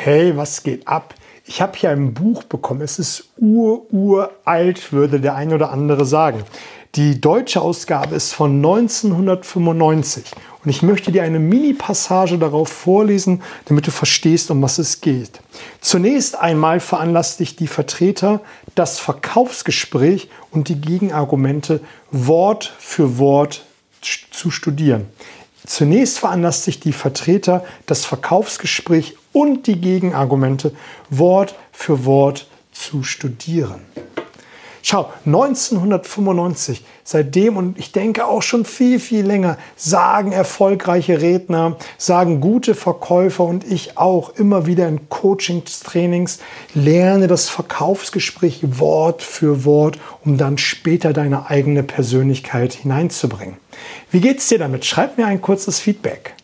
Hey, was geht ab? Ich habe hier ein Buch bekommen. Es ist ur-uralt, würde der ein oder andere sagen. Die deutsche Ausgabe ist von 1995 und ich möchte dir eine Mini-Passage darauf vorlesen, damit du verstehst, um was es geht. Zunächst einmal veranlasst dich die Vertreter, das Verkaufsgespräch und die Gegenargumente Wort für Wort zu studieren. Zunächst veranlasst sich die Vertreter, das Verkaufsgespräch und die Gegenargumente Wort für Wort zu studieren. Schau, 1995, seitdem und ich denke auch schon viel, viel länger, sagen erfolgreiche Redner, sagen gute Verkäufer und ich auch immer wieder in Coaching-Trainings, lerne das Verkaufsgespräch Wort für Wort, um dann später deine eigene Persönlichkeit hineinzubringen. Wie geht's dir damit? Schreib mir ein kurzes Feedback.